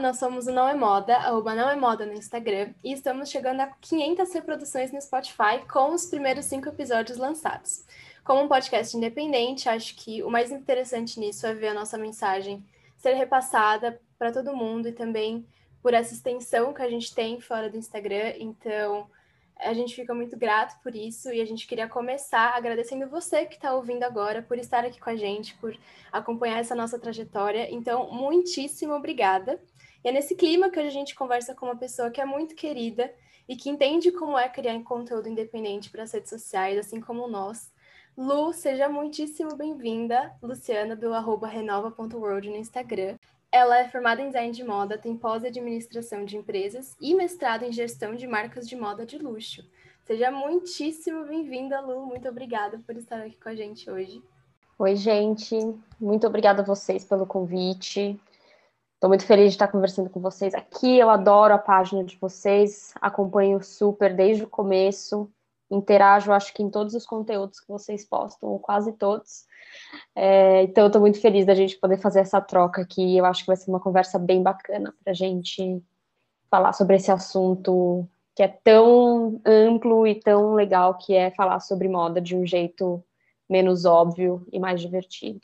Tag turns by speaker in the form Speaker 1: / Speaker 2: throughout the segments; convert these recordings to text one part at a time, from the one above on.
Speaker 1: Nós somos o Não é Moda, arroba Não é Moda no Instagram, e estamos chegando a 500 reproduções no Spotify com os primeiros cinco episódios lançados. Como um podcast independente, acho que o mais interessante nisso é ver a nossa mensagem ser repassada para todo mundo e também por essa extensão que a gente tem fora do Instagram. Então, a gente fica muito grato por isso e a gente queria começar agradecendo você que está ouvindo agora por estar aqui com a gente, por acompanhar essa nossa trajetória. Então, muitíssimo obrigada. E é nesse clima que a gente conversa com uma pessoa que é muito querida e que entende como é criar conteúdo independente para as redes sociais, assim como nós. Lu, seja muitíssimo bem-vinda, Luciana, do renova.world no Instagram. Ela é formada em design de moda, tem pós-administração de empresas e mestrado em gestão de marcas de moda de luxo. Seja muitíssimo bem-vinda, Lu. Muito obrigada por estar aqui com a gente hoje.
Speaker 2: Oi, gente. Muito obrigada a vocês pelo convite. Estou muito feliz de estar conversando com vocês aqui. Eu adoro a página de vocês, acompanho super desde o começo, interajo, acho que em todos os conteúdos que vocês postam, ou quase todos. É, então, estou muito feliz da gente poder fazer essa troca aqui. Eu acho que vai ser uma conversa bem bacana para a gente falar sobre esse assunto que é tão amplo e tão legal, que é falar sobre moda de um jeito menos óbvio e mais divertido.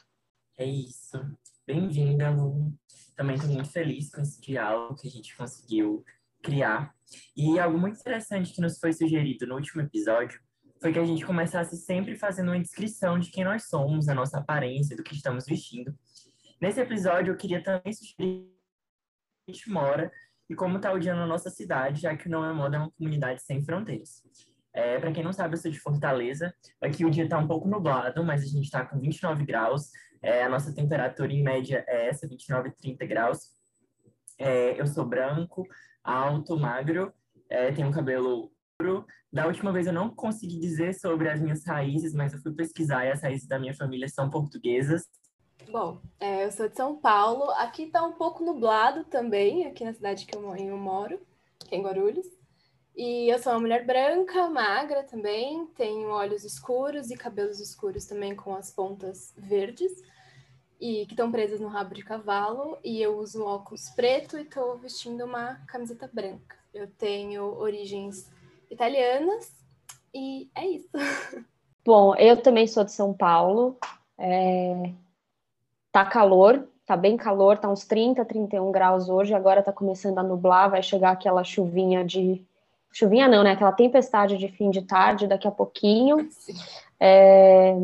Speaker 3: É isso. Bem-vinda, Lu. Também estou muito feliz com esse diálogo que a gente conseguiu criar. E algo muito interessante que nos foi sugerido no último episódio foi que a gente começasse sempre fazendo uma descrição de quem nós somos, a nossa aparência, do que estamos vestindo. Nesse episódio, eu queria também sugerir a gente mora e como está o dia na nossa cidade, já que o Não é Moda é uma comunidade sem fronteiras. É, Para quem não sabe, eu sou de Fortaleza. Aqui o dia está um pouco nublado, mas a gente está com 29 graus. É, a nossa temperatura em média é essa, 29 30 graus. É, eu sou branco, alto, magro, é, tenho um cabelo da última vez eu não consegui dizer sobre as minhas raízes, mas eu fui pesquisar e as raízes da minha família são portuguesas.
Speaker 1: Bom, é, eu sou de São Paulo. Aqui está um pouco nublado também, aqui na cidade que eu, eu moro, que é em Guarulhos. E eu sou uma mulher branca, magra também, tenho olhos escuros e cabelos escuros também com as pontas verdes e que estão presas no rabo de cavalo. E eu uso óculos preto e estou vestindo uma camiseta branca. Eu tenho origens italianas e é isso.
Speaker 2: Bom, eu também sou de São Paulo. É... Tá calor, tá bem calor, tá uns 30, 31 graus hoje, agora tá começando a nublar, vai chegar aquela chuvinha de. Chuvinha não, né? Aquela tempestade de fim de tarde daqui a pouquinho. É...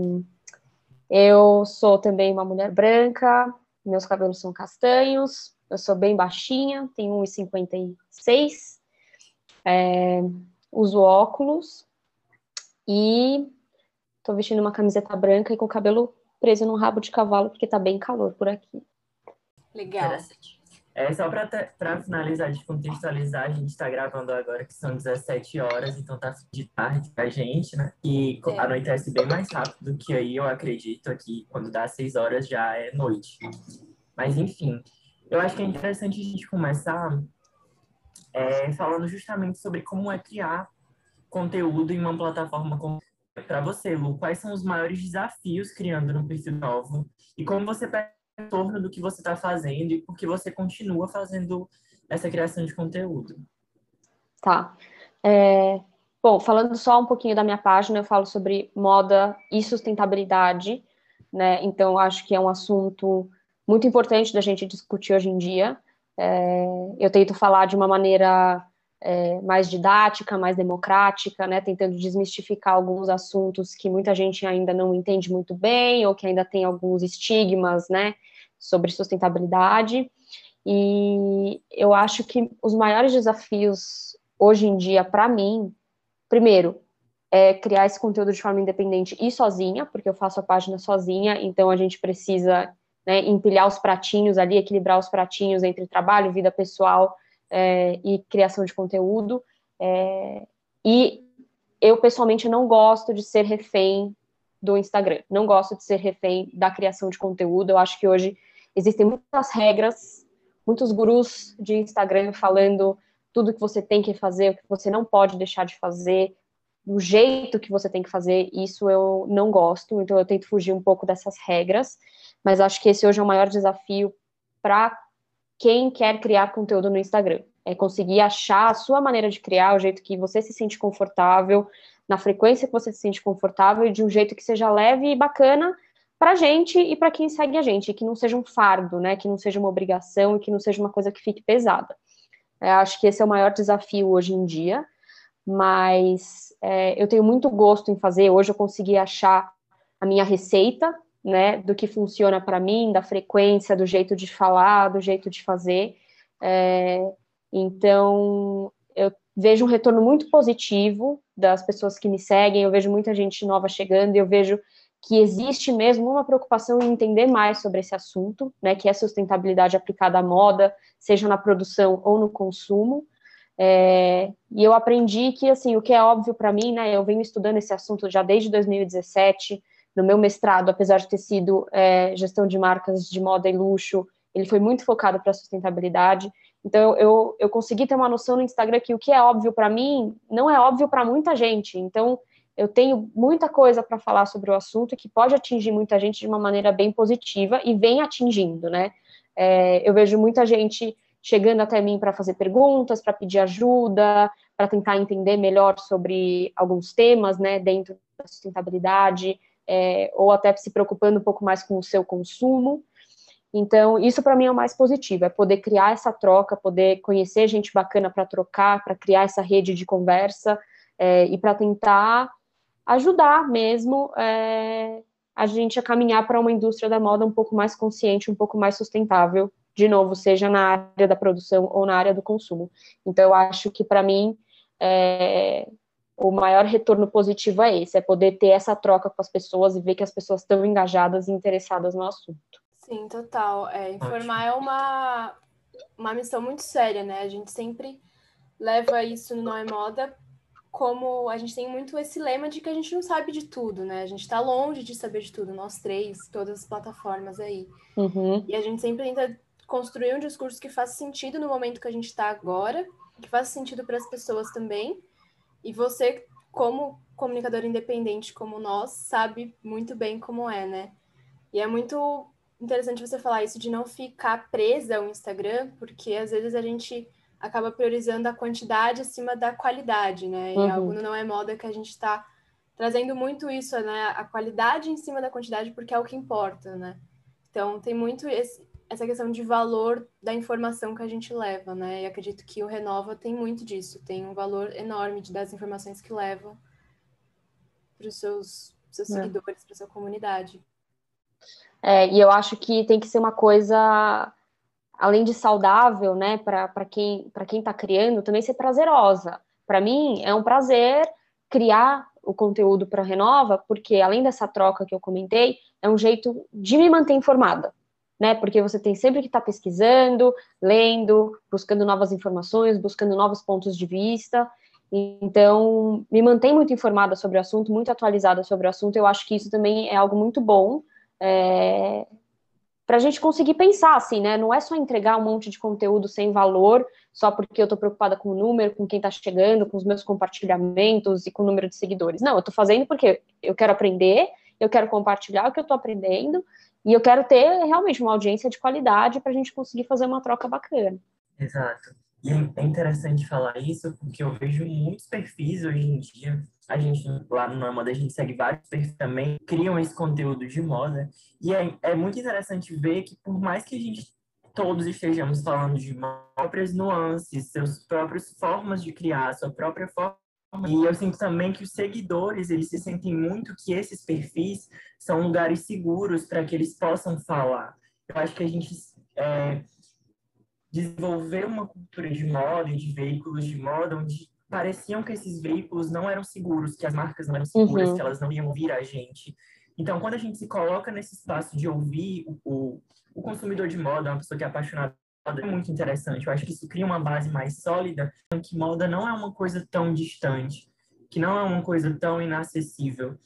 Speaker 2: Eu sou também uma mulher branca, meus cabelos são castanhos, eu sou bem baixinha, tenho 1,56. É uso óculos e tô vestindo uma camiseta branca e com o cabelo preso num rabo de cavalo, porque tá bem calor por aqui.
Speaker 1: Legal.
Speaker 3: É, só para finalizar, de contextualizar, a gente está gravando agora que são 17 horas, então tá de tarde pra gente, né? E é. anoitece bem mais rápido do que aí, eu acredito, aqui, quando dá 6 horas já é noite. Mas, enfim, eu acho que é interessante a gente começar é, falando justamente sobre como é criar conteúdo em uma plataforma como para você, Lu, quais são os maiores desafios criando no perfil novo e como você pega em torno do que você está fazendo e por que você continua fazendo essa criação de conteúdo?
Speaker 2: Tá. É, bom, falando só um pouquinho da minha página, eu falo sobre moda e sustentabilidade, né? Então, acho que é um assunto muito importante da gente discutir hoje em dia. É, eu tento falar de uma maneira é, mais didática, mais democrática, né, tentando desmistificar alguns assuntos que muita gente ainda não entende muito bem ou que ainda tem alguns estigmas, né, sobre sustentabilidade. E eu acho que os maiores desafios hoje em dia para mim, primeiro, é criar esse conteúdo de forma independente e sozinha, porque eu faço a página sozinha, então a gente precisa né, empilhar os pratinhos ali, equilibrar os pratinhos entre trabalho, vida pessoal é, e criação de conteúdo. É, e eu, pessoalmente, não gosto de ser refém do Instagram, não gosto de ser refém da criação de conteúdo. Eu acho que hoje existem muitas regras, muitos gurus de Instagram falando tudo que você tem que fazer, o que você não pode deixar de fazer, do jeito que você tem que fazer, isso eu não gosto, então eu tento fugir um pouco dessas regras mas acho que esse hoje é o maior desafio para quem quer criar conteúdo no Instagram. É conseguir achar a sua maneira de criar, o jeito que você se sente confortável, na frequência que você se sente confortável e de um jeito que seja leve e bacana para a gente e para quem segue a gente, que não seja um fardo, né? Que não seja uma obrigação e que não seja uma coisa que fique pesada. É, acho que esse é o maior desafio hoje em dia, mas é, eu tenho muito gosto em fazer. Hoje eu consegui achar a minha receita, né? Do que funciona para mim, da frequência, do jeito de falar, do jeito de fazer. É, então, eu vejo um retorno muito positivo das pessoas que me seguem, eu vejo muita gente nova chegando, eu vejo que existe mesmo uma preocupação em entender mais sobre esse assunto, né, que é sustentabilidade aplicada à moda, seja na produção ou no consumo. É, e eu aprendi que, assim, o que é óbvio para mim, né, eu venho estudando esse assunto já desde 2017, no meu mestrado, apesar de ter sido é, gestão de marcas de moda e luxo, ele foi muito focado para sustentabilidade. Então, eu, eu consegui ter uma noção no Instagram que o que é óbvio para mim não é óbvio para muita gente. Então, eu tenho muita coisa para falar sobre o assunto que pode atingir muita gente de uma maneira bem positiva e vem atingindo, né? É, eu vejo muita gente chegando até mim para fazer perguntas, para pedir ajuda, para tentar entender melhor sobre alguns temas, né, dentro da sustentabilidade, é, ou até se preocupando um pouco mais com o seu consumo. Então, isso para mim é o mais positivo, é poder criar essa troca, poder conhecer gente bacana para trocar, para criar essa rede de conversa é, e para tentar ajudar mesmo é, a gente a caminhar para uma indústria da moda um pouco mais consciente, um pouco mais sustentável, de novo, seja na área da produção ou na área do consumo. Então, eu acho que para mim é, o maior retorno positivo é esse, é poder ter essa troca com as pessoas e ver que as pessoas estão engajadas e interessadas no assunto.
Speaker 1: Sim, total. É, informar é uma, uma missão muito séria, né? A gente sempre leva isso no Não é Moda como a gente tem muito esse lema de que a gente não sabe de tudo, né? A gente está longe de saber de tudo, nós três, todas as plataformas aí.
Speaker 2: Uhum.
Speaker 1: E a gente sempre tenta construir um discurso que faça sentido no momento que a gente está agora, que faça sentido para as pessoas também. E você, como comunicador independente como nós, sabe muito bem como é, né? E é muito interessante você falar isso de não ficar presa ao Instagram, porque às vezes a gente acaba priorizando a quantidade acima da qualidade, né? Uhum. E algo não é moda que a gente está trazendo muito isso, né? A qualidade em cima da quantidade, porque é o que importa, né? Então, tem muito esse, essa questão de valor da informação que a gente leva, né? E acredito que o Renova tem muito disso, tem um valor enorme das informações que leva para os seus, seus é. seguidores, para sua comunidade.
Speaker 2: É, e eu acho que tem que ser uma coisa além de saudável, né, para quem para quem está criando, também ser prazerosa. Para mim é um prazer criar o conteúdo para Renova, porque além dessa troca que eu comentei, é um jeito de me manter informada, né? Porque você tem sempre que estar tá pesquisando, lendo, buscando novas informações, buscando novos pontos de vista. Então, me mantém muito informada sobre o assunto, muito atualizada sobre o assunto. Eu acho que isso também é algo muito bom. É, para a gente conseguir pensar assim, né? Não é só entregar um monte de conteúdo sem valor, só porque eu estou preocupada com o número, com quem está chegando, com os meus compartilhamentos e com o número de seguidores. Não, eu estou fazendo porque eu quero aprender, eu quero compartilhar o que eu estou aprendendo e eu quero ter realmente uma audiência de qualidade para a gente conseguir fazer uma troca bacana.
Speaker 3: Exato. E é interessante falar isso porque eu vejo muitos perfis hoje em dia. A gente, lá no Moda, a gente segue vários perfis também, criam esse conteúdo de moda. E é, é muito interessante ver que, por mais que a gente todos estejamos falando de próprias nuances, suas próprias formas de criar, sua própria forma. E eu sinto também que os seguidores, eles se sentem muito que esses perfis são lugares seguros para que eles possam falar. Eu acho que a gente é, desenvolver uma cultura de moda e de veículos de moda onde pareciam que esses veículos não eram seguros, que as marcas não eram seguras, uhum. que elas não iam ouvir a gente. Então, quando a gente se coloca nesse espaço de ouvir o, o, o consumidor de moda, uma pessoa que é apaixonada é muito interessante. Eu acho que isso cria uma base mais sólida, que moda não é uma coisa tão distante, que não é uma coisa tão inacessível.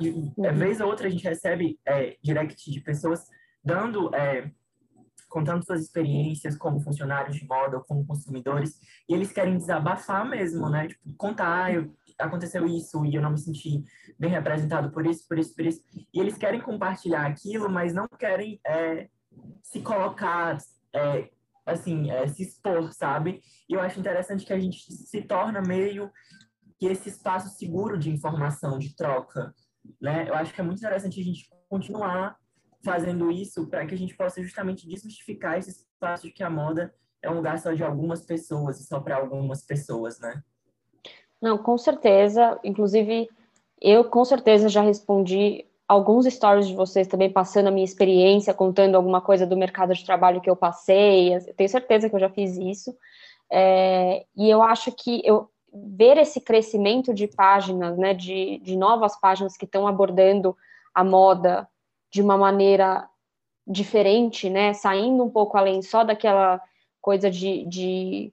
Speaker 3: E, uhum. vez ou outra a gente recebe é, direct de pessoas dando é, contando suas experiências como funcionários de moda ou como consumidores, e eles querem desabafar mesmo, né? Tipo, contar, ah, eu, aconteceu isso e eu não me senti bem representado por isso, por isso, por isso. E eles querem compartilhar aquilo, mas não querem é, se colocar é, assim, é, se expor, sabe? E eu acho interessante que a gente se torna meio que esse espaço seguro de informação, de troca, né? Eu acho que é muito interessante a gente continuar fazendo isso para que a gente possa justamente desmistificar esse espaço de que a moda é um lugar só de algumas pessoas e só para algumas pessoas, né?
Speaker 2: Não, com certeza. Inclusive, eu com certeza já respondi alguns stories de vocês também passando a minha experiência, contando alguma coisa do mercado de trabalho que eu passei. Eu tenho certeza que eu já fiz isso. É, e eu acho que eu ver esse crescimento de páginas, né, de, de novas páginas que estão abordando a moda de uma maneira diferente, né, saindo um pouco além só daquela coisa de, de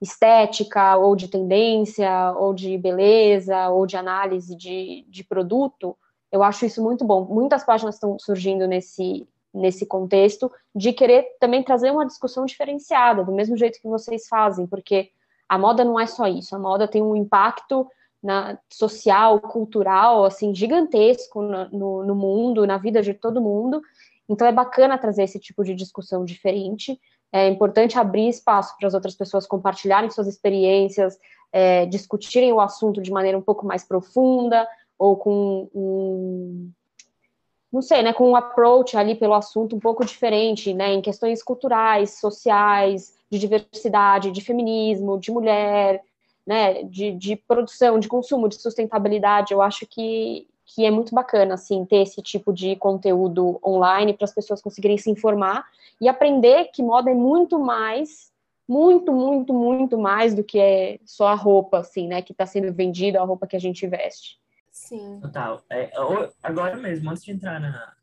Speaker 2: estética ou de tendência ou de beleza ou de análise de, de produto, eu acho isso muito bom. Muitas páginas estão surgindo nesse, nesse contexto de querer também trazer uma discussão diferenciada, do mesmo jeito que vocês fazem, porque a moda não é só isso, a moda tem um impacto na, social, cultural, assim, gigantesco no, no mundo, na vida de todo mundo, então é bacana trazer esse tipo de discussão diferente, é importante abrir espaço para as outras pessoas compartilharem suas experiências, é, discutirem o assunto de maneira um pouco mais profunda, ou com um, não sei, né, com um approach ali pelo assunto um pouco diferente, né, em questões culturais, sociais, de diversidade, de feminismo, de mulher, né, de, de produção, de consumo, de sustentabilidade, eu acho que, que é muito bacana, assim, ter esse tipo de conteúdo online para as pessoas conseguirem se informar e aprender que moda é muito mais, muito, muito, muito mais do que é só a roupa, assim, né, que está sendo vendida, a roupa que a gente veste.
Speaker 1: Sim.
Speaker 3: Total. É, agora mesmo, antes de entrar na,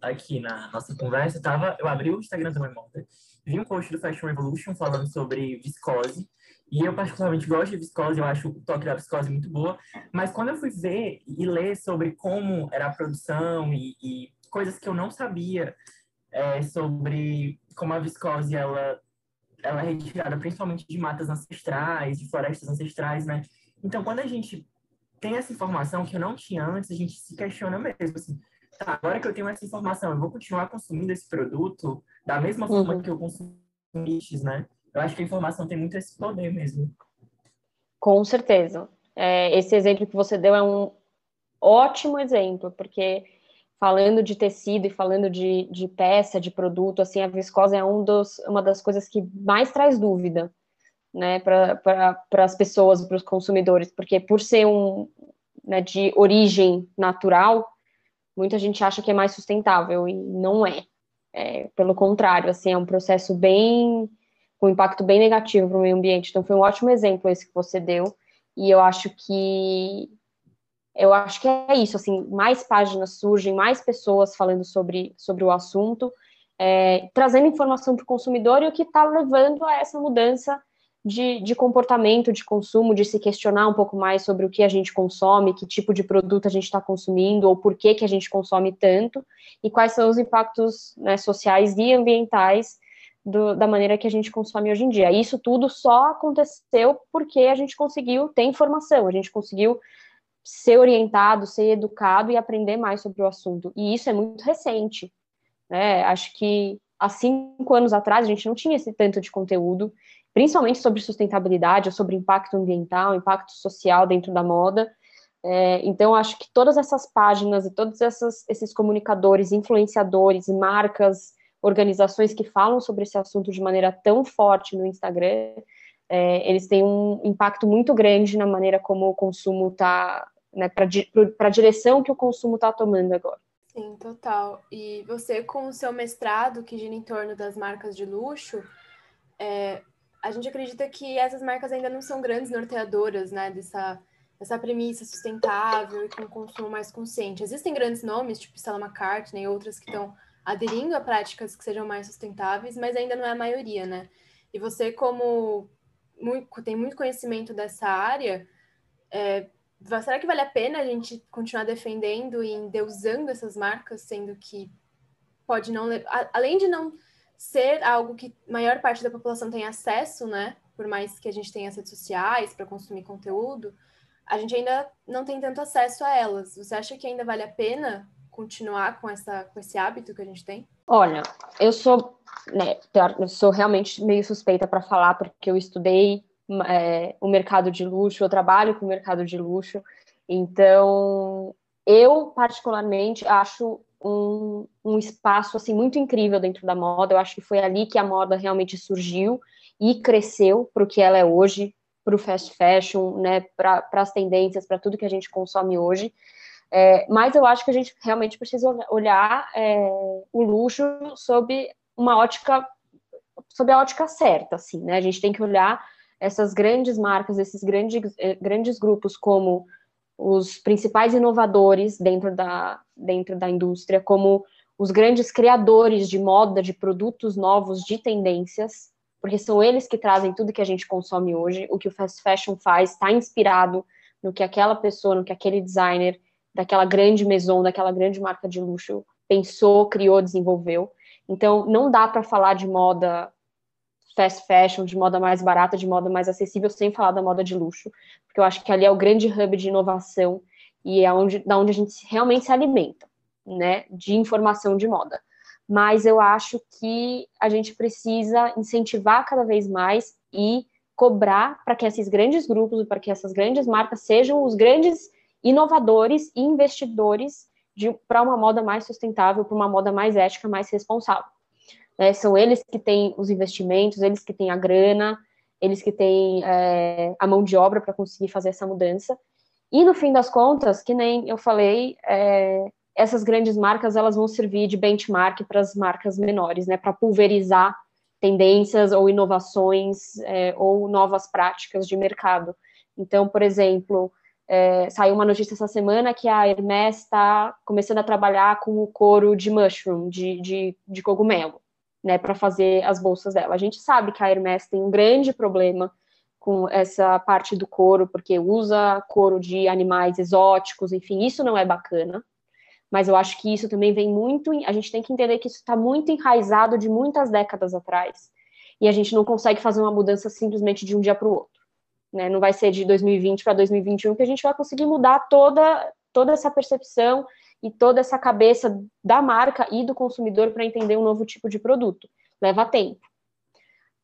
Speaker 3: aqui na nossa conversa, tava, eu abri o Instagram da Moda, vi um post do Fashion Revolution falando sobre viscose, e eu particularmente gosto de viscose, eu acho o toque da viscose muito boa, mas quando eu fui ver e ler sobre como era a produção e, e coisas que eu não sabia é, sobre como a viscose ela, ela é retirada principalmente de matas ancestrais, de florestas ancestrais, né? Então, quando a gente tem essa informação que eu não tinha antes, a gente se questiona mesmo, assim, tá, agora que eu tenho essa informação, eu vou continuar consumindo esse produto da mesma forma uhum. que eu consumo antes, né? Eu acho que a informação tem muito esse poder mesmo.
Speaker 2: Com certeza. É, esse exemplo que você deu é um ótimo exemplo, porque falando de tecido e falando de, de peça, de produto, assim, a viscose é um dos, uma das coisas que mais traz dúvida né, para as pessoas, para os consumidores, porque por ser um né, de origem natural, muita gente acha que é mais sustentável e não é. é pelo contrário, assim, é um processo bem com um impacto bem negativo para o meio ambiente. Então foi um ótimo exemplo esse que você deu e eu acho que eu acho que é isso, assim, mais páginas surgem, mais pessoas falando sobre, sobre o assunto, é, trazendo informação para o consumidor e o que está levando a essa mudança de, de comportamento de consumo, de se questionar um pouco mais sobre o que a gente consome, que tipo de produto a gente está consumindo, ou por que, que a gente consome tanto, e quais são os impactos né, sociais e ambientais do, da maneira que a gente consome hoje em dia. Isso tudo só aconteceu porque a gente conseguiu ter informação, a gente conseguiu ser orientado, ser educado e aprender mais sobre o assunto. E isso é muito recente. Né? Acho que há cinco anos atrás a gente não tinha esse tanto de conteúdo principalmente sobre sustentabilidade, sobre impacto ambiental, impacto social dentro da moda. É, então, acho que todas essas páginas e todos essas, esses comunicadores, influenciadores, marcas, organizações que falam sobre esse assunto de maneira tão forte no Instagram, é, eles têm um impacto muito grande na maneira como o consumo está, né, para a direção que o consumo está tomando agora.
Speaker 1: Sim, total. E você, com o seu mestrado, que gira em torno das marcas de luxo, é, a gente acredita que essas marcas ainda não são grandes norteadoras, né, dessa, dessa premissa sustentável e com consumo mais consciente. Existem grandes nomes, tipo Stella McCartney e outras que estão aderindo a práticas que sejam mais sustentáveis, mas ainda não é a maioria, né? E você, como muito, tem muito conhecimento dessa área, é, será que vale a pena a gente continuar defendendo e endeusando essas marcas, sendo que pode não... Além de não ser algo que maior parte da população tem acesso, né? Por mais que a gente tenha redes sociais para consumir conteúdo, a gente ainda não tem tanto acesso a elas. Você acha que ainda vale a pena continuar com, essa, com esse hábito que a gente tem?
Speaker 2: Olha, eu sou, né, eu sou realmente meio suspeita para falar, porque eu estudei é, o mercado de luxo, eu trabalho com o mercado de luxo, então eu particularmente acho um, um espaço assim muito incrível dentro da moda. Eu acho que foi ali que a moda realmente surgiu e cresceu para o que ela é hoje, para o fast fashion, né, para as tendências, para tudo que a gente consome hoje. É, mas eu acho que a gente realmente precisa olhar é, o luxo sob uma ótica, sob a ótica certa, assim, né? A gente tem que olhar essas grandes marcas, esses grandes, é, grandes grupos como os principais inovadores dentro da, dentro da indústria, como os grandes criadores de moda, de produtos novos, de tendências, porque são eles que trazem tudo que a gente consome hoje. O que o fast fashion faz está inspirado no que aquela pessoa, no que aquele designer daquela grande maison, daquela grande marca de luxo pensou, criou, desenvolveu. Então, não dá para falar de moda fast fashion, de moda mais barata, de moda mais acessível, sem falar da moda de luxo, porque eu acho que ali é o grande hub de inovação e é onde, da onde a gente realmente se alimenta, né, de informação de moda. Mas eu acho que a gente precisa incentivar cada vez mais e cobrar para que esses grandes grupos, para que essas grandes marcas sejam os grandes inovadores e investidores para uma moda mais sustentável, para uma moda mais ética, mais responsável. Né? São eles que têm os investimentos, eles que têm a grana, eles que têm é, a mão de obra para conseguir fazer essa mudança. E no fim das contas, que nem eu falei, é, essas grandes marcas elas vão servir de benchmark para as marcas menores, né? Para pulverizar tendências ou inovações é, ou novas práticas de mercado. Então, por exemplo, é, saiu uma notícia essa semana que a Hermès está começando a trabalhar com o couro de mushroom, de, de, de cogumelo, né, para fazer as bolsas dela. A gente sabe que a Hermès tem um grande problema com essa parte do couro, porque usa couro de animais exóticos, enfim, isso não é bacana. Mas eu acho que isso também vem muito. A gente tem que entender que isso está muito enraizado de muitas décadas atrás. E a gente não consegue fazer uma mudança simplesmente de um dia para o outro. Né? Não vai ser de 2020 para 2021 que a gente vai conseguir mudar toda, toda essa percepção e toda essa cabeça da marca e do consumidor para entender um novo tipo de produto. Leva tempo.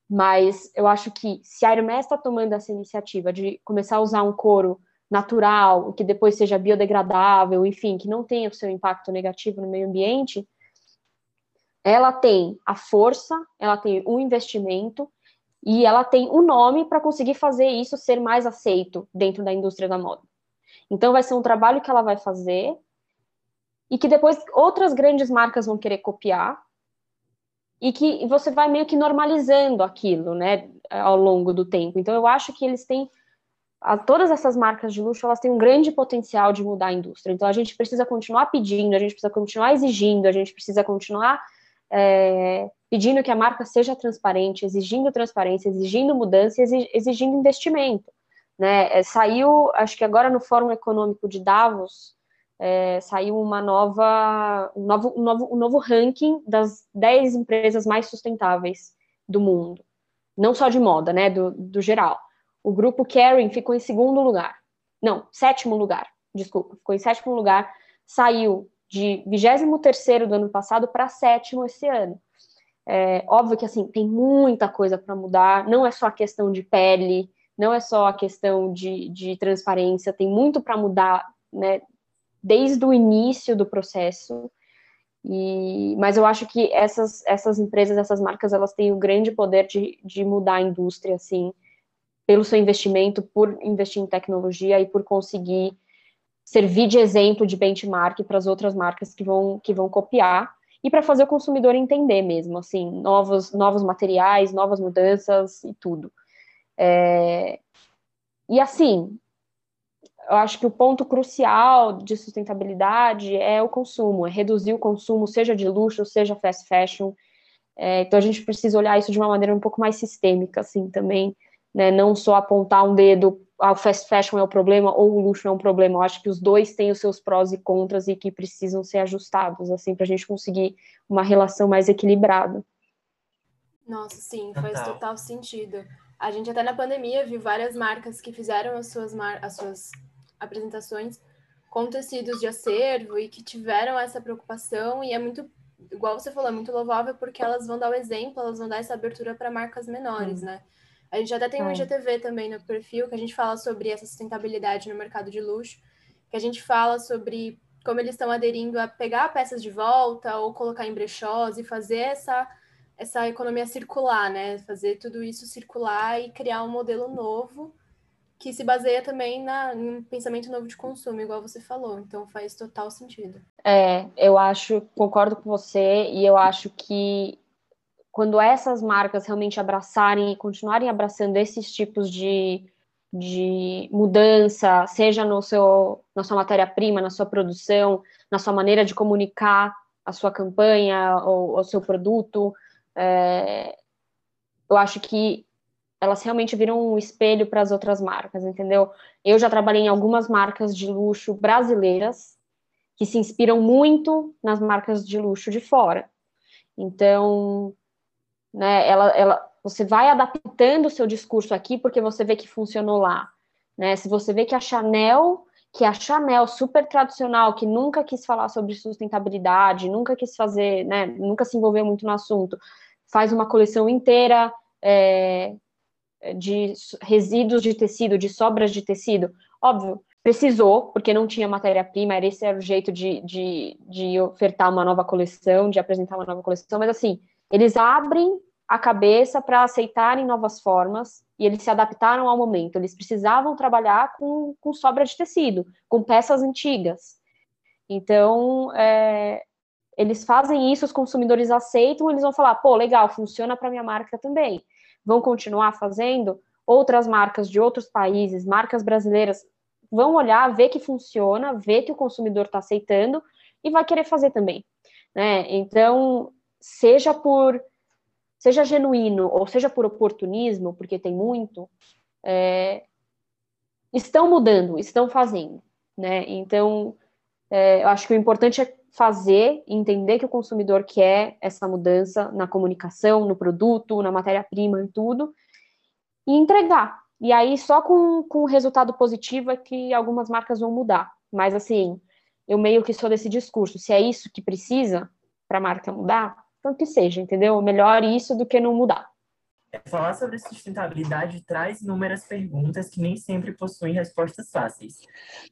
Speaker 2: Mas eu acho que se a Hermès está tomando essa iniciativa de começar a usar um couro natural, que depois seja biodegradável, enfim, que não tenha o seu impacto negativo no meio ambiente, ela tem a força, ela tem o investimento e ela tem o nome para conseguir fazer isso ser mais aceito dentro da indústria da moda. Então vai ser um trabalho que ela vai fazer e que depois outras grandes marcas vão querer copiar e que você vai meio que normalizando aquilo, né, ao longo do tempo. Então eu acho que eles têm todas essas marcas de luxo, elas têm um grande potencial de mudar a indústria. Então a gente precisa continuar pedindo, a gente precisa continuar exigindo, a gente precisa continuar é, pedindo que a marca seja transparente, exigindo transparência, exigindo mudança, exigindo investimento. Né? É, saiu, acho que agora no Fórum Econômico de Davos, é, saiu uma nova, um, novo, um, novo, um novo ranking das 10 empresas mais sustentáveis do mundo. Não só de moda, né, do, do geral. O grupo Caring ficou em segundo lugar. Não, sétimo lugar, desculpa, ficou em sétimo lugar, saiu de 23 do ano passado para sétimo esse ano. É, óbvio que assim tem muita coisa para mudar, não é só a questão de pele, não é só a questão de, de transparência, tem muito para mudar, né, desde o início do processo. E, mas eu acho que essas, essas empresas, essas marcas, elas têm o grande poder de, de mudar a indústria, assim, pelo seu investimento, por investir em tecnologia e por conseguir servir de exemplo, de benchmark para as outras marcas que vão, que vão copiar e para fazer o consumidor entender mesmo, assim, novos, novos materiais, novas mudanças e tudo. É... E assim, eu acho que o ponto crucial de sustentabilidade é o consumo, é reduzir o consumo, seja de luxo, seja fast fashion. É, então a gente precisa olhar isso de uma maneira um pouco mais sistêmica, assim, também, né? Não só apontar um dedo o fast fashion é o problema ou o luxo é um problema. Eu acho que os dois têm os seus prós e contras e que precisam ser ajustados, assim, para a gente conseguir uma relação mais equilibrada.
Speaker 1: Nossa, sim, faz total. total sentido. A gente até na pandemia viu várias marcas que fizeram as suas, as suas apresentações com tecidos de acervo e que tiveram essa preocupação e é muito igual você falou, é muito louvável porque elas vão dar o exemplo, elas vão dar essa abertura para marcas menores, hum. né? A gente até tem um IGTV também no perfil que a gente fala sobre essa sustentabilidade no mercado de luxo, que a gente fala sobre como eles estão aderindo a pegar peças de volta ou colocar em brechós e fazer essa, essa economia circular, né? Fazer tudo isso circular e criar um modelo novo que se baseia também na, um pensamento novo de consumo, igual você falou. Então faz total sentido.
Speaker 2: É, eu acho, concordo com você, e eu acho que quando essas marcas realmente abraçarem e continuarem abraçando esses tipos de, de mudança, seja no seu, na sua matéria-prima, na sua produção, na sua maneira de comunicar a sua campanha ou o seu produto, é, eu acho que elas realmente viram um espelho para as outras marcas, entendeu? Eu já trabalhei em algumas marcas de luxo brasileiras que se inspiram muito nas marcas de luxo de fora. Então, né, ela, ela, você vai adaptando o seu discurso aqui porque você vê que funcionou lá, né? Se você vê que a Chanel, que a Chanel super tradicional, que nunca quis falar sobre sustentabilidade, nunca quis fazer, né, nunca se envolveu muito no assunto, faz uma coleção inteira é, de resíduos de tecido, de sobras de tecido, óbvio, precisou, porque não tinha matéria-prima, esse era o jeito de, de, de ofertar uma nova coleção, de apresentar uma nova coleção, mas assim, eles abrem a cabeça para aceitarem novas formas e eles se adaptaram ao momento. Eles precisavam trabalhar com, com sobra de tecido, com peças antigas. Então, é, eles fazem isso, os consumidores aceitam, eles vão falar, pô, legal, funciona para minha marca também. Vão continuar fazendo. Outras marcas de outros países, marcas brasileiras, vão olhar, ver que funciona, ver que o consumidor está aceitando e vai querer fazer também. Né? Então, seja por seja genuíno ou seja por oportunismo, porque tem muito, é, estão mudando, estão fazendo, né? Então, é, eu acho que o importante é fazer, entender que o consumidor quer essa mudança na comunicação, no produto, na matéria-prima, em tudo, e entregar. E aí, só com, com resultado positivo é que algumas marcas vão mudar. Mas, assim, eu meio que sou desse discurso. Se é isso que precisa para a marca mudar, então que seja, entendeu? Melhor isso do que não mudar.
Speaker 3: É, falar sobre sustentabilidade traz inúmeras perguntas que nem sempre possuem respostas fáceis.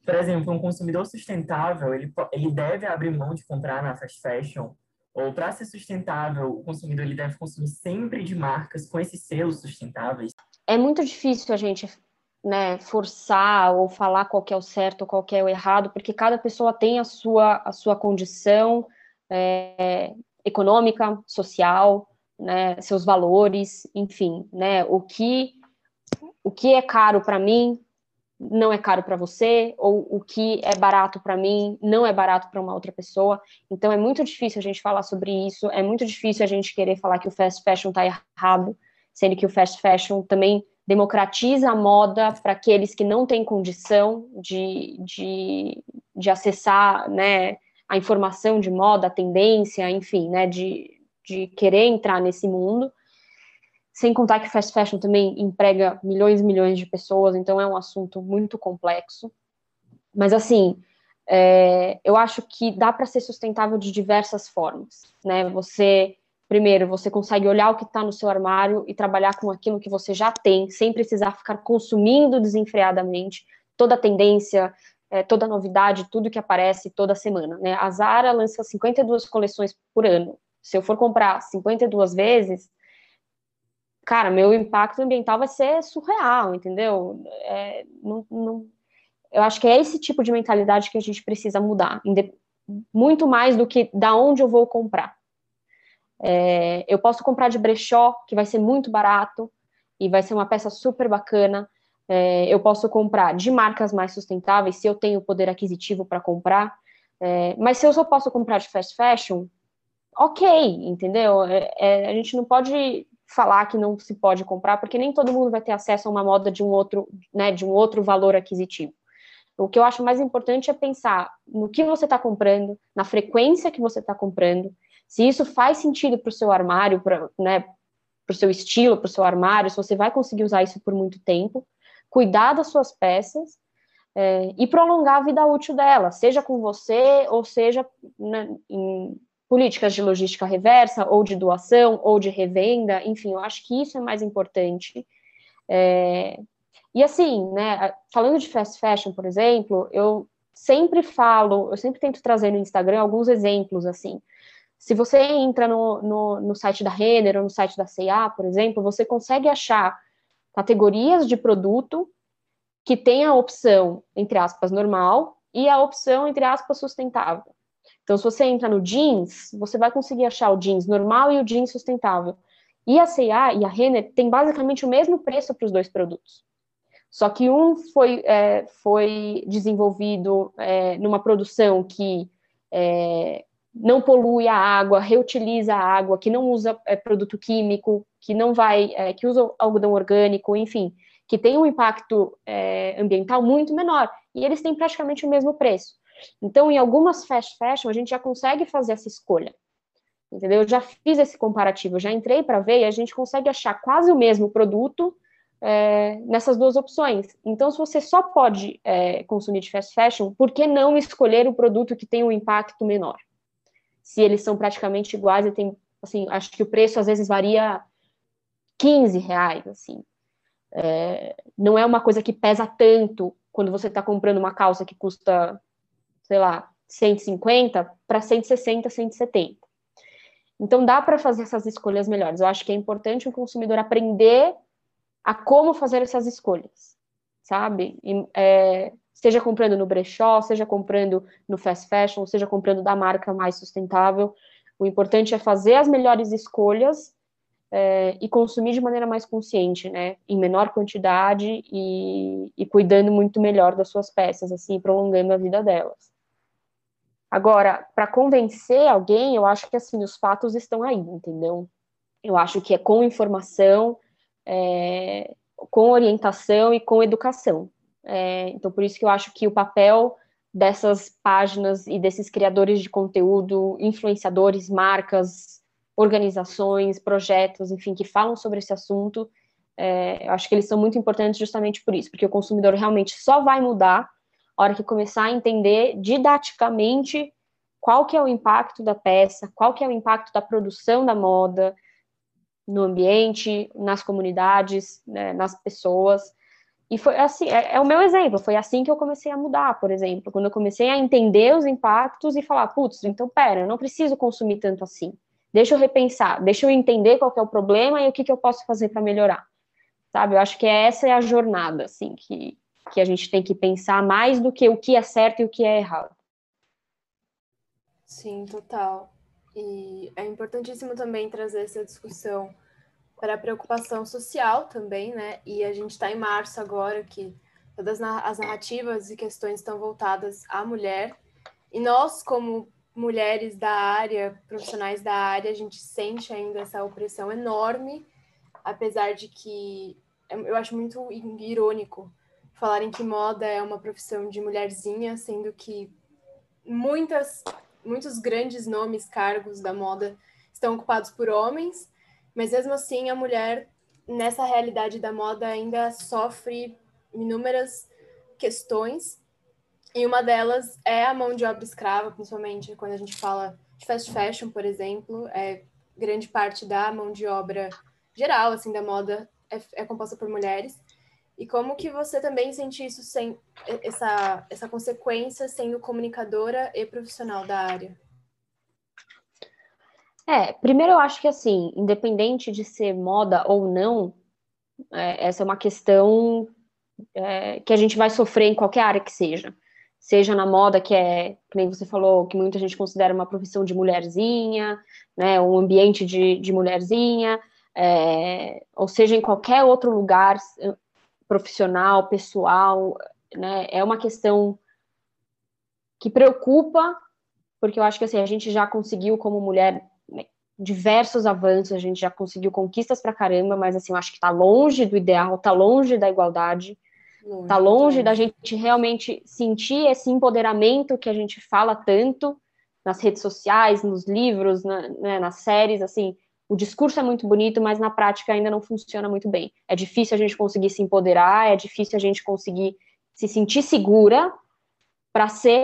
Speaker 3: Por exemplo, um consumidor sustentável, ele, ele deve abrir mão de comprar na fast fashion? Ou para ser sustentável, o consumidor ele deve consumir sempre de marcas com esses selos sustentáveis?
Speaker 2: É muito difícil a gente né, forçar ou falar qual é o certo ou qual é o errado, porque cada pessoa tem a sua, a sua condição, é, econômica, social, né, seus valores, enfim, né, o que o que é caro para mim não é caro para você, ou o que é barato para mim não é barato para uma outra pessoa. Então é muito difícil a gente falar sobre isso, é muito difícil a gente querer falar que o fast fashion está errado, sendo que o fast fashion também democratiza a moda para aqueles que não têm condição de, de, de acessar, né, a informação de moda, a tendência, enfim, né, de, de querer entrar nesse mundo. Sem contar que fast fashion também emprega milhões e milhões de pessoas, então é um assunto muito complexo. Mas, assim, é, eu acho que dá para ser sustentável de diversas formas, né? Você, primeiro, você consegue olhar o que está no seu armário e trabalhar com aquilo que você já tem, sem precisar ficar consumindo desenfreadamente toda a tendência, é, toda novidade, tudo que aparece toda semana. Né? A Zara lança 52 coleções por ano. Se eu for comprar 52 vezes, cara, meu impacto ambiental vai ser surreal, entendeu? É, não, não, eu acho que é esse tipo de mentalidade que a gente precisa mudar, muito mais do que da onde eu vou comprar. É, eu posso comprar de brechó, que vai ser muito barato e vai ser uma peça super bacana, é, eu posso comprar de marcas mais sustentáveis se eu tenho poder aquisitivo para comprar, é, mas se eu só posso comprar de fast fashion, ok, entendeu? É, é, a gente não pode falar que não se pode comprar, porque nem todo mundo vai ter acesso a uma moda de um outro, né, de um outro valor aquisitivo. O que eu acho mais importante é pensar no que você está comprando, na frequência que você está comprando, se isso faz sentido para o seu armário, para né, o seu estilo, para o seu armário, se você vai conseguir usar isso por muito tempo, cuidar das suas peças é, e prolongar a vida útil dela, seja com você ou seja né, em, políticas de logística reversa, ou de doação, ou de revenda, enfim, eu acho que isso é mais importante. É, e assim, né, falando de fast fashion, por exemplo, eu sempre falo, eu sempre tento trazer no Instagram alguns exemplos, assim. Se você entra no, no, no site da Renner ou no site da C&A, por exemplo, você consegue achar categorias de produto que tem a opção, entre aspas, normal e a opção, entre aspas, sustentável. Então, se você entra no jeans, você vai conseguir achar o jeans normal e o jeans sustentável. E a C&A e a Renner têm basicamente o mesmo preço para os dois produtos. Só que um foi, é, foi desenvolvido é, numa produção que é, não polui a água, reutiliza a água, que não usa é, produto químico, que não vai, é, que usa algodão orgânico, enfim, que tem um impacto é, ambiental muito menor. E eles têm praticamente o mesmo preço. Então, em algumas fast fashion, a gente já consegue fazer essa escolha. Entendeu? Eu já fiz esse comparativo, eu já entrei para ver e a gente consegue achar quase o mesmo produto é, nessas duas opções. Então, se você só pode é, consumir de fast fashion, por que não escolher o produto que tem um impacto menor? Se eles são praticamente iguais e tem, assim, acho que o preço às vezes varia 15 reais, assim. É, não é uma coisa que pesa tanto quando você está comprando uma calça que custa, sei lá, 150 para 160, 170. Então dá para fazer essas escolhas melhores. Eu acho que é importante o consumidor aprender a como fazer essas escolhas, sabe? E, é, seja comprando no brechó, seja comprando no fast fashion, seja comprando da marca mais sustentável. O importante é fazer as melhores escolhas é, e consumir de maneira mais consciente, né? Em menor quantidade e, e cuidando muito melhor das suas peças, assim, prolongando a vida delas. Agora, para convencer alguém, eu acho que assim os fatos estão aí, entendeu? Eu acho que é com informação, é, com orientação e com educação. É, então, por isso que eu acho que o papel dessas páginas e desses criadores de conteúdo, influenciadores, marcas, organizações, projetos, enfim, que falam sobre esse assunto, é, eu acho que eles são muito importantes justamente por isso, porque o consumidor realmente só vai mudar hora que começar a entender didaticamente qual que é o impacto da peça, qual que é o impacto da produção da moda, no ambiente, nas comunidades, né, nas pessoas. E foi assim, é, é, o meu exemplo, foi assim que eu comecei a mudar, por exemplo, quando eu comecei a entender os impactos e falar, putz, então pera, eu não preciso consumir tanto assim. Deixa eu repensar, deixa eu entender qual é o problema e o que, que eu posso fazer para melhorar. Sabe? Eu acho que essa é a jornada, assim, que, que a gente tem que pensar mais do que o que é certo e o que é errado.
Speaker 1: Sim, total. E é importantíssimo também trazer essa discussão para a preocupação social também, né? E a gente está em março agora, que todas as narrativas e questões estão voltadas à mulher. E nós, como mulheres da área, profissionais da área, a gente sente ainda essa opressão enorme, apesar de que eu acho muito irônico falarem que moda é uma profissão de mulherzinha, sendo que muitas muitos grandes nomes, cargos da moda estão ocupados por homens, mas mesmo assim a mulher nessa realidade da moda ainda sofre inúmeras questões e uma delas é a mão de obra escrava, principalmente quando a gente fala de fast fashion, por exemplo, é grande parte da mão de obra geral assim da moda é, é composta por mulheres e como que você também sente isso sem essa, essa consequência sendo comunicadora e profissional da área?
Speaker 2: É, primeiro eu acho que assim, independente de ser moda ou não, é, essa é uma questão é, que a gente vai sofrer em qualquer área que seja. Seja na moda, que é, nem você falou, que muita gente considera uma profissão de mulherzinha, né, um ambiente de, de mulherzinha, é, ou seja, em qualquer outro lugar, profissional, pessoal, né? É uma questão que preocupa, porque eu acho que assim, a gente já conseguiu como mulher né, diversos avanços, a gente já conseguiu conquistas pra caramba, mas assim, eu acho que tá longe do ideal, tá longe da igualdade, longe, tá longe da gente realmente sentir esse empoderamento que a gente fala tanto nas redes sociais, nos livros, na, né, nas séries, assim, o discurso é muito bonito, mas na prática ainda não funciona muito bem. É difícil a gente conseguir se empoderar, é difícil a gente conseguir se sentir segura para ser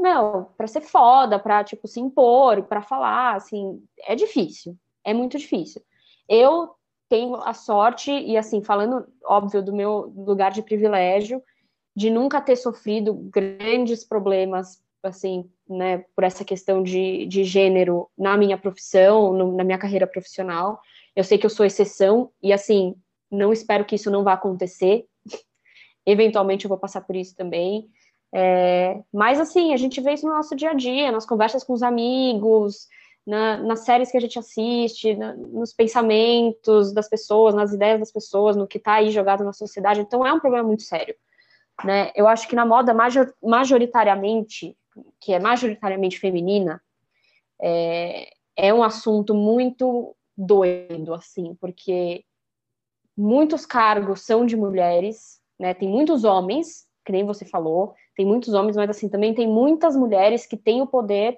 Speaker 2: meu, para ser foda, para tipo se impor, para falar, assim, é difícil, é muito difícil. Eu tenho a sorte e assim, falando óbvio do meu lugar de privilégio, de nunca ter sofrido grandes problemas assim, né, por essa questão de, de gênero na minha profissão, no, na minha carreira profissional. Eu sei que eu sou exceção e assim, não espero que isso não vá acontecer. Eventualmente eu vou passar por isso também. É, mas assim, a gente vê isso no nosso dia a dia, nas conversas com os amigos, na, nas séries que a gente assiste, na, nos pensamentos das pessoas, nas ideias das pessoas, no que está aí jogado na sociedade. Então é um problema muito sério. Né? Eu acho que na moda major, majoritariamente, que é majoritariamente feminina, é, é um assunto muito doido, assim, porque muitos cargos são de mulheres, né? Tem muitos homens, que nem você falou, tem muitos homens, mas assim, também tem muitas mulheres que têm o poder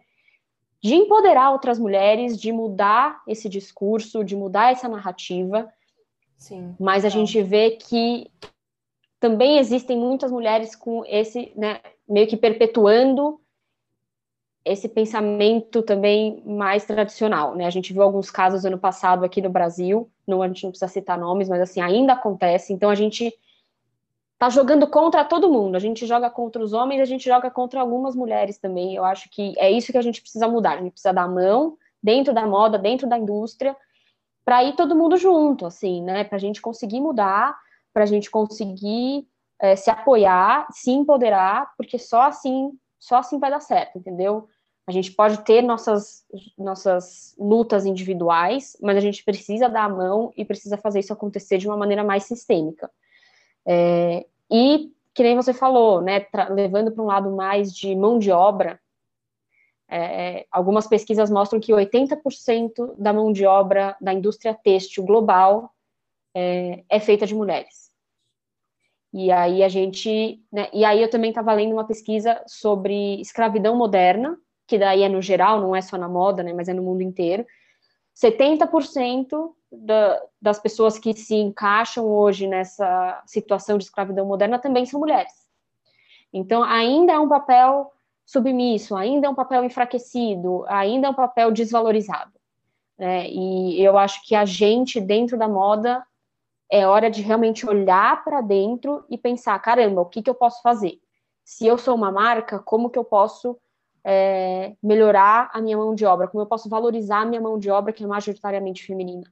Speaker 2: de empoderar outras mulheres, de mudar esse discurso, de mudar essa narrativa. Sim. Mas a gente vê que também existem muitas mulheres com esse, né, meio que perpetuando esse pensamento também mais tradicional, né? A gente viu alguns casos ano passado aqui no Brasil, não a gente não precisa citar nomes, mas assim ainda acontece. Então a gente tá jogando contra todo mundo. A gente joga contra os homens, a gente joga contra algumas mulheres também. Eu acho que é isso que a gente precisa mudar. A gente precisa dar a mão dentro da moda, dentro da indústria, para ir todo mundo junto, assim, né? Para a gente conseguir mudar, para a gente conseguir é, se apoiar, se empoderar, porque só assim só assim vai dar certo, entendeu? A gente pode ter nossas, nossas lutas individuais, mas a gente precisa dar a mão e precisa fazer isso acontecer de uma maneira mais sistêmica. É, e, que nem você falou, né, levando para um lado mais de mão de obra, é, algumas pesquisas mostram que 80% da mão de obra da indústria têxtil global é, é feita de mulheres. E aí a gente, né, e aí eu também estava lendo uma pesquisa sobre escravidão moderna, que daí é no geral, não é só na moda, né, mas é no mundo inteiro. 70% da, das pessoas que se encaixam hoje nessa situação de escravidão moderna também são mulheres. Então, ainda é um papel submisso, ainda é um papel enfraquecido, ainda é um papel desvalorizado. Né? E eu acho que a gente, dentro da moda, é hora de realmente olhar para dentro e pensar, caramba, o que, que eu posso fazer? Se eu sou uma marca, como que eu posso é, melhorar a minha mão de obra? Como eu posso valorizar a minha mão de obra, que é majoritariamente feminina?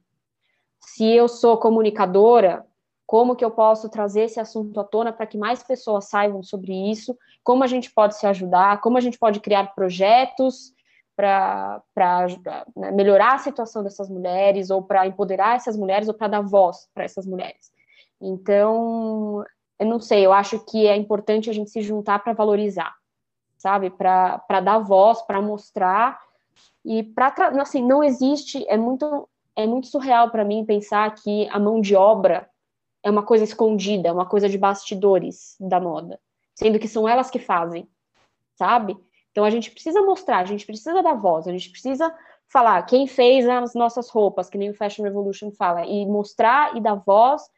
Speaker 2: Se eu sou comunicadora, como que eu posso trazer esse assunto à tona para que mais pessoas saibam sobre isso? Como a gente pode se ajudar? Como a gente pode criar projetos para né, melhorar a situação dessas mulheres, ou para empoderar essas mulheres, ou para dar voz para essas mulheres. Então, eu não sei, eu acho que é importante a gente se juntar para valorizar, sabe? Para dar voz, para mostrar. E para assim, não existe, é muito, é muito surreal para mim pensar que a mão de obra é uma coisa escondida, é uma coisa de bastidores da moda, sendo que são elas que fazem, sabe? Então a gente precisa mostrar, a gente precisa dar voz, a gente precisa falar quem fez as nossas roupas, que nem o Fashion Revolution fala, e mostrar e dar voz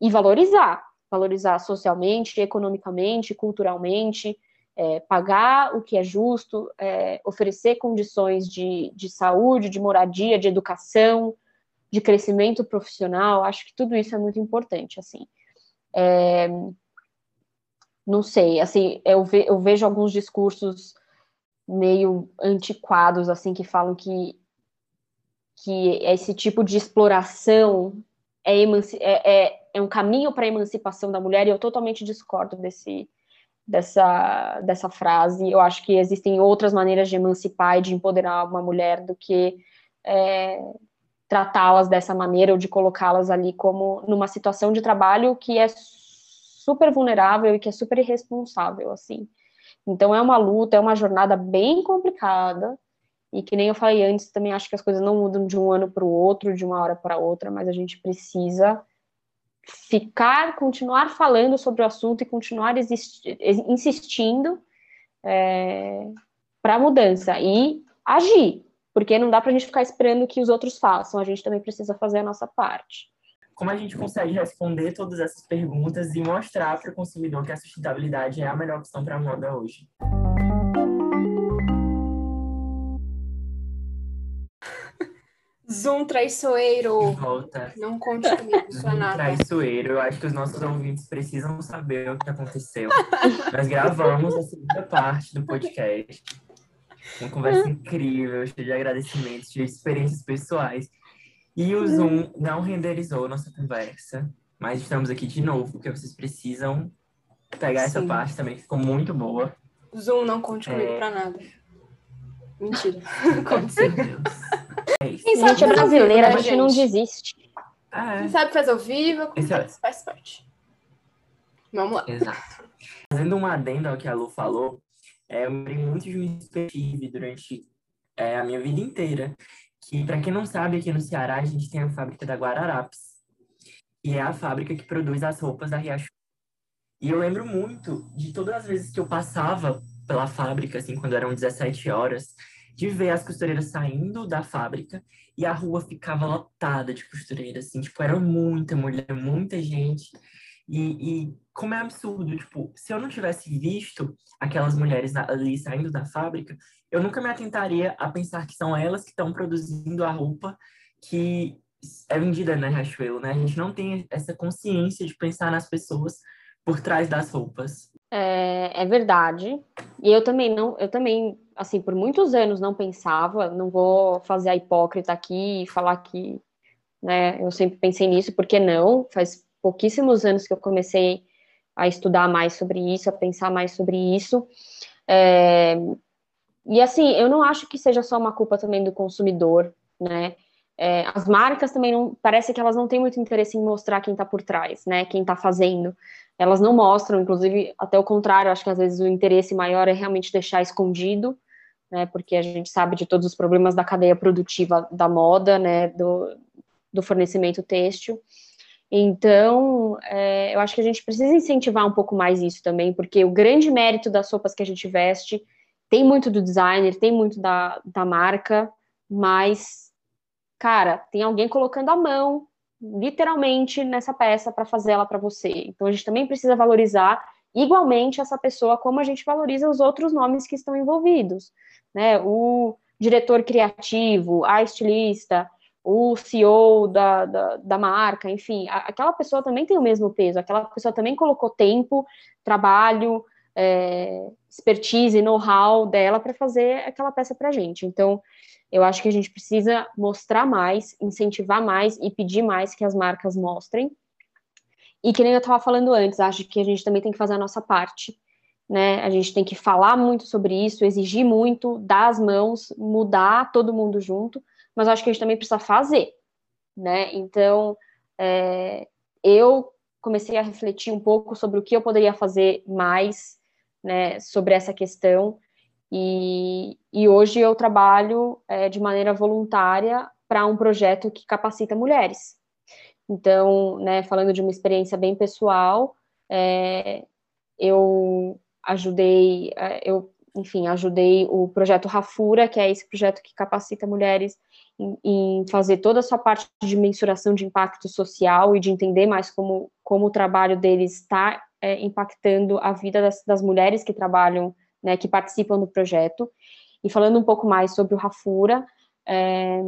Speaker 2: e valorizar, valorizar socialmente, economicamente, culturalmente, é, pagar o que é justo, é, oferecer condições de, de saúde, de moradia, de educação, de crescimento profissional. Acho que tudo isso é muito importante, assim. É, não sei, assim, eu, ve, eu vejo alguns discursos meio antiquados, assim, que falam que, que esse tipo de exploração é, é, é, é um caminho para a emancipação da mulher, e eu totalmente discordo desse, dessa, dessa frase. Eu acho que existem outras maneiras de emancipar e de empoderar uma mulher do que é, tratá-las dessa maneira ou de colocá-las ali como numa situação de trabalho que é super vulnerável e que é super irresponsável, assim. Então é uma luta, é uma jornada bem complicada. E que nem eu falei antes, também acho que as coisas não mudam de um ano para o outro, de uma hora para outra, mas a gente precisa ficar, continuar falando sobre o assunto e continuar insistindo é, para a mudança e agir, porque não dá para a gente ficar esperando que os outros façam, a gente também precisa fazer a nossa parte
Speaker 3: como a gente consegue responder todas essas perguntas e mostrar para o consumidor que a sustentabilidade é a melhor opção para a moda hoje.
Speaker 1: Zoom traiçoeiro.
Speaker 3: Volta.
Speaker 1: Não conte comigo,
Speaker 3: sua
Speaker 1: nada.
Speaker 3: Traiçoeiro. Eu acho que os nossos ouvintes precisam saber o que aconteceu. Nós gravamos a segunda parte do podcast. Uma conversa uhum. incrível, cheia de agradecimentos, cheia de experiências pessoais. E o Zoom não renderizou nossa conversa. Mas estamos aqui de novo, porque vocês precisam pegar essa
Speaker 1: Sim.
Speaker 3: parte também, que ficou muito boa.
Speaker 1: Zoom, não conte comigo
Speaker 3: É.
Speaker 1: pra nada. Mentira. Conte sim.
Speaker 3: É isso.
Speaker 1: Quem
Speaker 2: gente é
Speaker 1: sabe ao vivo,
Speaker 2: brasileira, a gente não desiste.
Speaker 3: É.
Speaker 1: Quem sabe faz ao vivo,
Speaker 3: Esse é-
Speaker 1: faz parte. Vamos lá.
Speaker 3: Exato. Fazendo um adendo ao que a Lu falou, é, eu lembrei muito de experiência durante é, a minha vida inteira, que, para quem não sabe, aqui no Ceará a gente tem a fábrica da Guararapes, que é a fábrica que produz as roupas da Riachuelo. E eu lembro muito de todas as vezes que eu passava pela fábrica, assim, quando eram 17 horas, de ver as costureiras saindo da fábrica e a rua ficava lotada de costureiras, assim, tipo, era muita mulher, muita gente. E, e como é absurdo, tipo, se eu não tivesse visto aquelas mulheres ali saindo da fábrica, eu nunca me atentaria a pensar que são elas que estão produzindo a roupa que é vendida na Riachuelo, né? A gente não tem essa consciência de pensar nas pessoas por trás das roupas.
Speaker 2: É, é verdade. E eu também não, eu também, assim, por muitos anos não pensava, não vou fazer a hipócrita aqui e falar que, né, eu sempre pensei nisso, porque não, faz pouquíssimos anos que eu comecei a estudar mais sobre isso, a pensar mais sobre isso. É, e assim, eu não acho que seja só uma culpa também do consumidor, né? É, as marcas também não, parece que elas não têm muito interesse em mostrar quem está por trás, né? Quem está fazendo elas não mostram, inclusive, até o contrário, acho que às vezes o interesse maior é realmente deixar escondido, né, porque a gente sabe de todos os problemas da cadeia produtiva da moda, né, do, do fornecimento têxtil. Então, é, eu acho que a gente precisa incentivar um pouco mais isso também, porque o grande mérito das roupas que a gente veste tem muito do designer, tem muito da, da marca, mas, cara, tem alguém colocando a mão, literalmente nessa peça para fazer ela para você. Então a gente também precisa valorizar igualmente essa pessoa como a gente valoriza os outros nomes que estão envolvidos, né? O diretor criativo, a estilista, o CEO da, da, da marca, enfim, a, aquela pessoa também tem o mesmo peso, aquela pessoa também colocou tempo, trabalho, é, expertise, know-how dela para fazer aquela peça para a gente. Então, eu acho que a gente precisa mostrar mais, incentivar mais e pedir mais que as marcas mostrem. E que nem eu estava falando antes, acho que a gente também tem que fazer a nossa parte, né? A gente tem que falar muito sobre isso, exigir muito, dar as mãos, mudar todo mundo junto, mas acho que a gente também precisa fazer, né? Então, é, eu comecei a refletir um pouco sobre o que eu poderia fazer mais, né, sobre essa questão, e, e hoje eu trabalho é, de maneira voluntária para um projeto que capacita mulheres. Então, né, falando de uma experiência bem pessoal, é, eu ajudei, é, eu, enfim, ajudei o projeto Rafura, que é esse projeto que capacita mulheres em, em fazer toda a sua parte de mensuração de impacto social e de entender mais como, como o trabalho deles está é, impactando a vida das, das mulheres que trabalham né, que participam do projeto. E falando um pouco mais sobre o Rafura, é,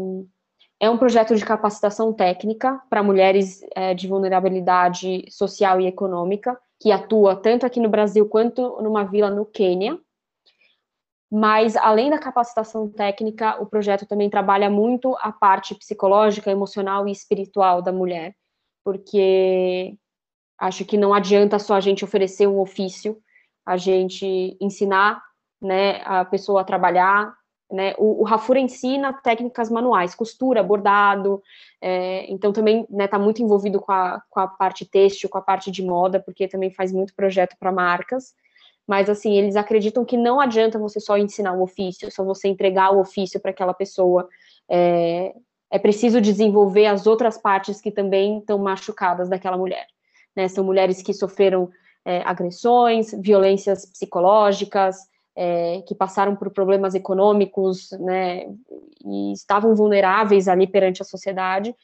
Speaker 2: é um projeto de capacitação técnica para mulheres é, de vulnerabilidade social e econômica, que atua tanto aqui no Brasil quanto numa vila no Quênia. Mas, além da capacitação técnica, o projeto também trabalha muito a parte psicológica, emocional e espiritual da mulher, porque acho que não adianta só a gente oferecer um ofício, a gente ensinar né, a pessoa a trabalhar. Né? O, o Rafura ensina técnicas manuais, costura, bordado, é, então também está né, tá muito envolvido com a, com a parte têxtil, com a parte de moda, porque também faz muito projeto para marcas. Mas assim, eles acreditam que não adianta você só ensinar um ofício, só você entregar o ofício para aquela pessoa. É, é preciso desenvolver as outras partes que também estão machucadas daquela mulher. Né? São mulheres que sofreram é, agressões, violências psicológicas, é, que passaram por problemas econômicos, né, e estavam vulneráveis ali perante a sociedade.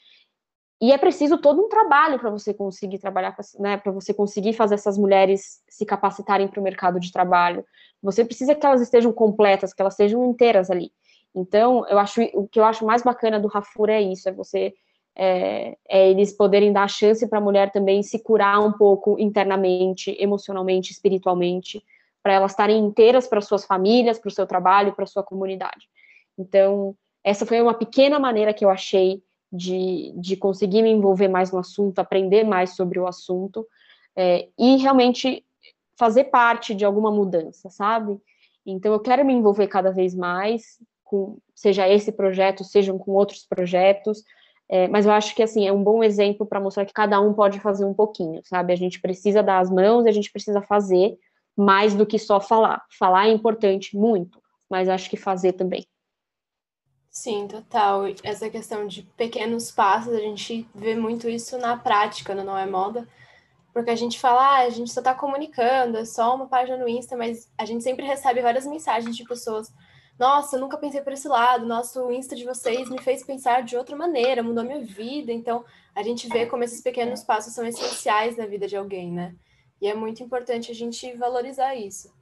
Speaker 2: E é preciso todo um trabalho para você conseguir trabalhar, né, para você conseguir fazer essas mulheres se capacitarem para o mercado de trabalho. Você precisa que elas estejam completas, que elas estejam inteiras ali. Então, eu acho o que eu acho mais bacana do Rafura é isso, é você é, é eles poderem dar chance para a mulher também se curar um pouco internamente, emocionalmente, espiritualmente, para elas estarem inteiras para suas famílias, para o seu trabalho, para sua comunidade. Então, essa foi uma pequena maneira que eu achei de, de conseguir me envolver mais no assunto, aprender mais sobre o assunto é, e realmente fazer parte de alguma mudança, sabe? Então, eu quero me envolver cada vez mais, com, seja esse projeto, sejam com outros projetos, é, mas eu acho que assim é um bom exemplo para mostrar que cada um pode fazer um pouquinho, sabe? A gente precisa dar as mãos e a gente precisa fazer mais do que só falar. Falar é importante, muito, mas acho que fazer também.
Speaker 1: Sim, total. Essa questão de pequenos passos, a gente vê muito isso na prática, no Não é Moda, porque a gente fala, ah, a gente só está comunicando, é só uma página no Insta, mas a gente sempre recebe várias mensagens de pessoas nossa, eu nunca pensei por esse lado, nosso Insta de vocês me fez pensar de outra maneira, mudou minha vida. Então, a gente vê como esses pequenos passos são essenciais na vida de alguém, né? E é muito importante a gente valorizar isso.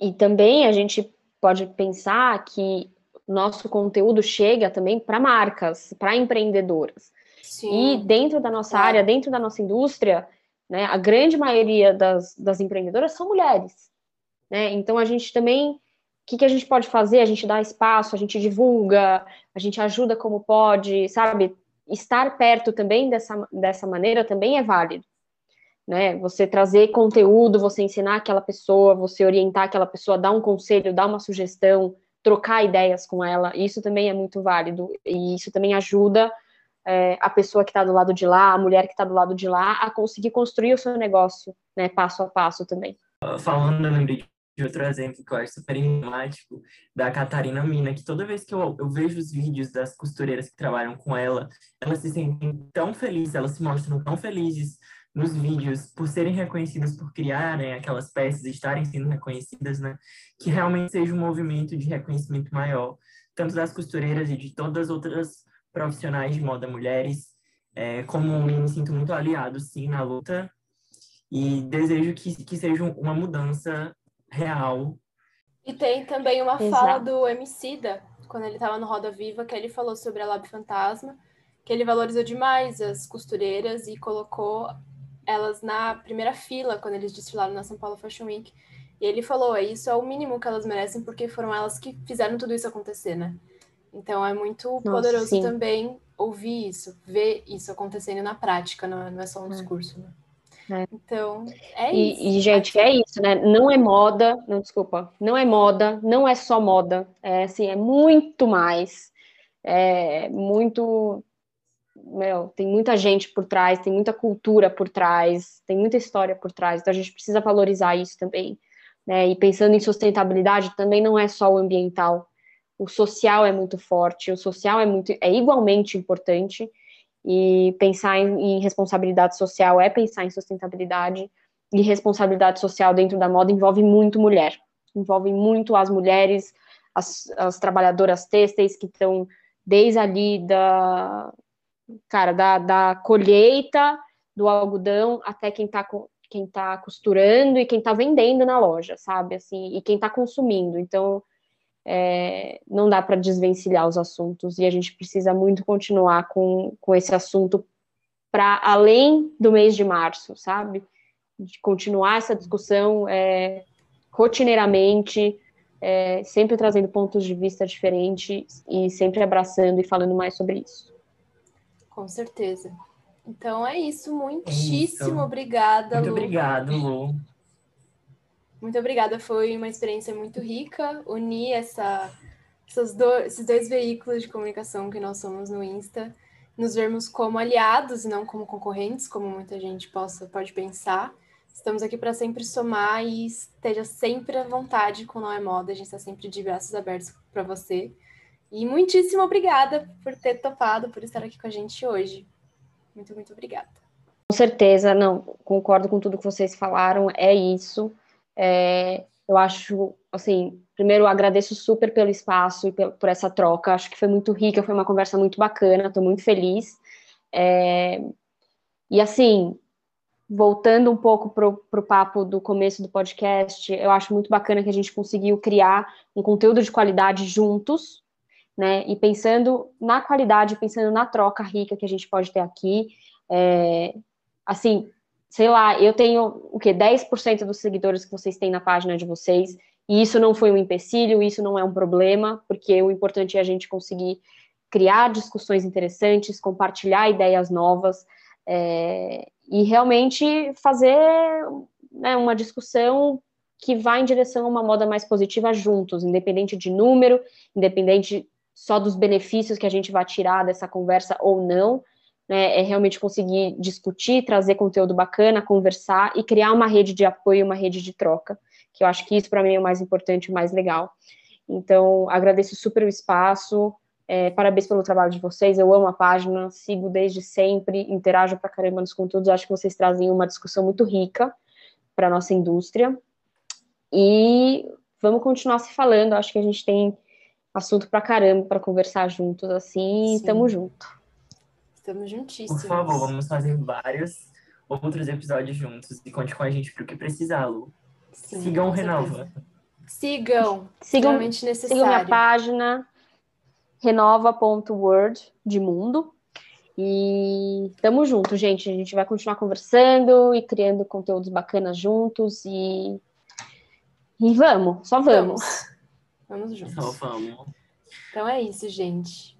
Speaker 2: E também a gente pode pensar que nosso conteúdo chega também para marcas, para empreendedoras. Sim, e dentro da nossa claro. área, dentro da nossa indústria, né, a grande maioria das, das empreendedoras são mulheres. Né? Então a gente também que, que a gente pode fazer? A gente dá espaço, a gente divulga, a gente ajuda como pode, sabe? Estar perto também dessa, dessa maneira também é válido. Né? Você trazer conteúdo, você ensinar aquela pessoa, você orientar aquela pessoa, dar um conselho, dar uma sugestão, trocar ideias com ela, isso também é muito válido e isso também ajuda é, a pessoa que está do lado de lá, a mulher que está do lado de lá, a conseguir construir o seu negócio, né, passo a passo também.
Speaker 3: Falando, eu lembrei outro exemplo que eu acho super emblemático, da Catarina Mina, que toda vez que eu, eu vejo os vídeos das costureiras que trabalham com ela, elas se sentem tão felizes, elas se mostram tão felizes nos vídeos por serem reconhecidas, por criarem aquelas peças, estarem sendo reconhecidas, né? Que realmente seja um movimento de reconhecimento maior, tanto das costureiras e de todas as outras profissionais de moda mulheres. É, como me sinto muito aliado, sim, na luta e desejo que, que seja uma mudança real.
Speaker 1: E tem também uma Exato. fala do Emicida, quando ele estava no Roda Viva, que ele falou sobre a Lab Fantasma, que ele valorizou demais as costureiras e colocou elas na primeira fila quando eles desfilaram na São Paulo Fashion Week. E ele falou, é isso é o mínimo que elas merecem, porque foram elas que fizeram tudo isso acontecer, né? Então é muito Nossa, poderoso sim. também ouvir isso, ver isso acontecendo na prática, não é, não é só um é. discurso, né? É. Então, é
Speaker 2: e,
Speaker 1: isso.
Speaker 2: E, gente, é isso, né? Não é moda, não, desculpa, não é moda, não é só moda, é assim, é muito mais. É muito. Meu, tem muita gente por trás, tem muita cultura por trás, tem muita história por trás, então a gente precisa valorizar isso também. Né? E pensando em sustentabilidade, também não é só o ambiental, o social é muito forte, o social é muito é igualmente importante e pensar em, em, responsabilidade social é pensar em sustentabilidade. E responsabilidade social dentro da moda envolve muito mulher. Envolve muito as mulheres, as, as trabalhadoras têxteis que estão desde ali da, cara, da, da colheita do algodão até quem está quem tá costurando e quem está vendendo na loja, sabe? Assim, e quem está consumindo. Então, é, não dá para desvencilhar os assuntos e a gente precisa muito continuar com, com esse assunto para além do mês de março, sabe? De continuar essa discussão é, rotineiramente, é, sempre trazendo pontos de vista diferentes e sempre abraçando e falando mais sobre isso.
Speaker 1: Com certeza. Então é isso. Muitíssimo é isso. obrigada,
Speaker 3: Muito Lu. obrigado, Lu.
Speaker 1: Muito obrigada, foi uma experiência muito rica unir essa, do, esses dois veículos de comunicação que nós somos no Insta, nos vermos como aliados e não como concorrentes, como muita gente possa pode pensar. Estamos aqui para sempre somar e esteja sempre à vontade com Não é Moda. A gente está sempre de braços abertos para você. E muitíssimo obrigada por ter topado, por estar aqui com a gente hoje. Muito, muito obrigada.
Speaker 2: Com certeza, não, concordo com tudo que vocês falaram, é isso. É, eu acho, assim, primeiro agradeço super pelo espaço e por essa troca. Acho que foi muito rica, foi uma conversa muito bacana, estou muito feliz. É, e assim, voltando um pouco para o papo do começo do podcast, eu acho muito bacana que a gente conseguiu criar um conteúdo de qualidade juntos, né? E pensando na qualidade, pensando na troca rica que a gente pode ter aqui. É, assim, sei lá, eu tenho o que 10% dos seguidores que vocês têm na página de vocês, e isso não foi um empecilho, isso não é um problema, porque o importante é a gente conseguir criar discussões interessantes, compartilhar ideias novas é, e realmente fazer né, uma discussão que vá em direção a uma moda mais positiva juntos, independente de número, independente só dos benefícios que a gente vai tirar dessa conversa ou não, né, é realmente conseguir discutir, trazer conteúdo bacana, conversar e criar uma rede de apoio, uma rede de troca, que eu acho que isso para mim é o mais importante, o mais legal. Então, agradeço super o espaço, é, parabéns pelo trabalho de vocês, eu amo a página, sigo desde sempre, interajo pra caramba nos conteúdos, acho que vocês trazem uma discussão muito rica para nossa indústria. E vamos continuar se falando, acho que a gente tem assunto pra caramba para conversar juntos assim, Sim. tamo junto.
Speaker 1: Estamos juntíssimos.
Speaker 3: Por favor, vamos fazer vários outros episódios juntos e conte com a gente pro que precisar, Lu. Sim, Sigam o Renova.
Speaker 1: Sigam. Sigam, necessário.
Speaker 2: sigam minha página, renova.word de mundo. E tamo junto, gente. A gente vai continuar conversando e criando conteúdos bacanas juntos e e vamos, só vamos.
Speaker 1: Vamos, vamos juntos.
Speaker 3: Só vamos.
Speaker 1: Então é isso, gente.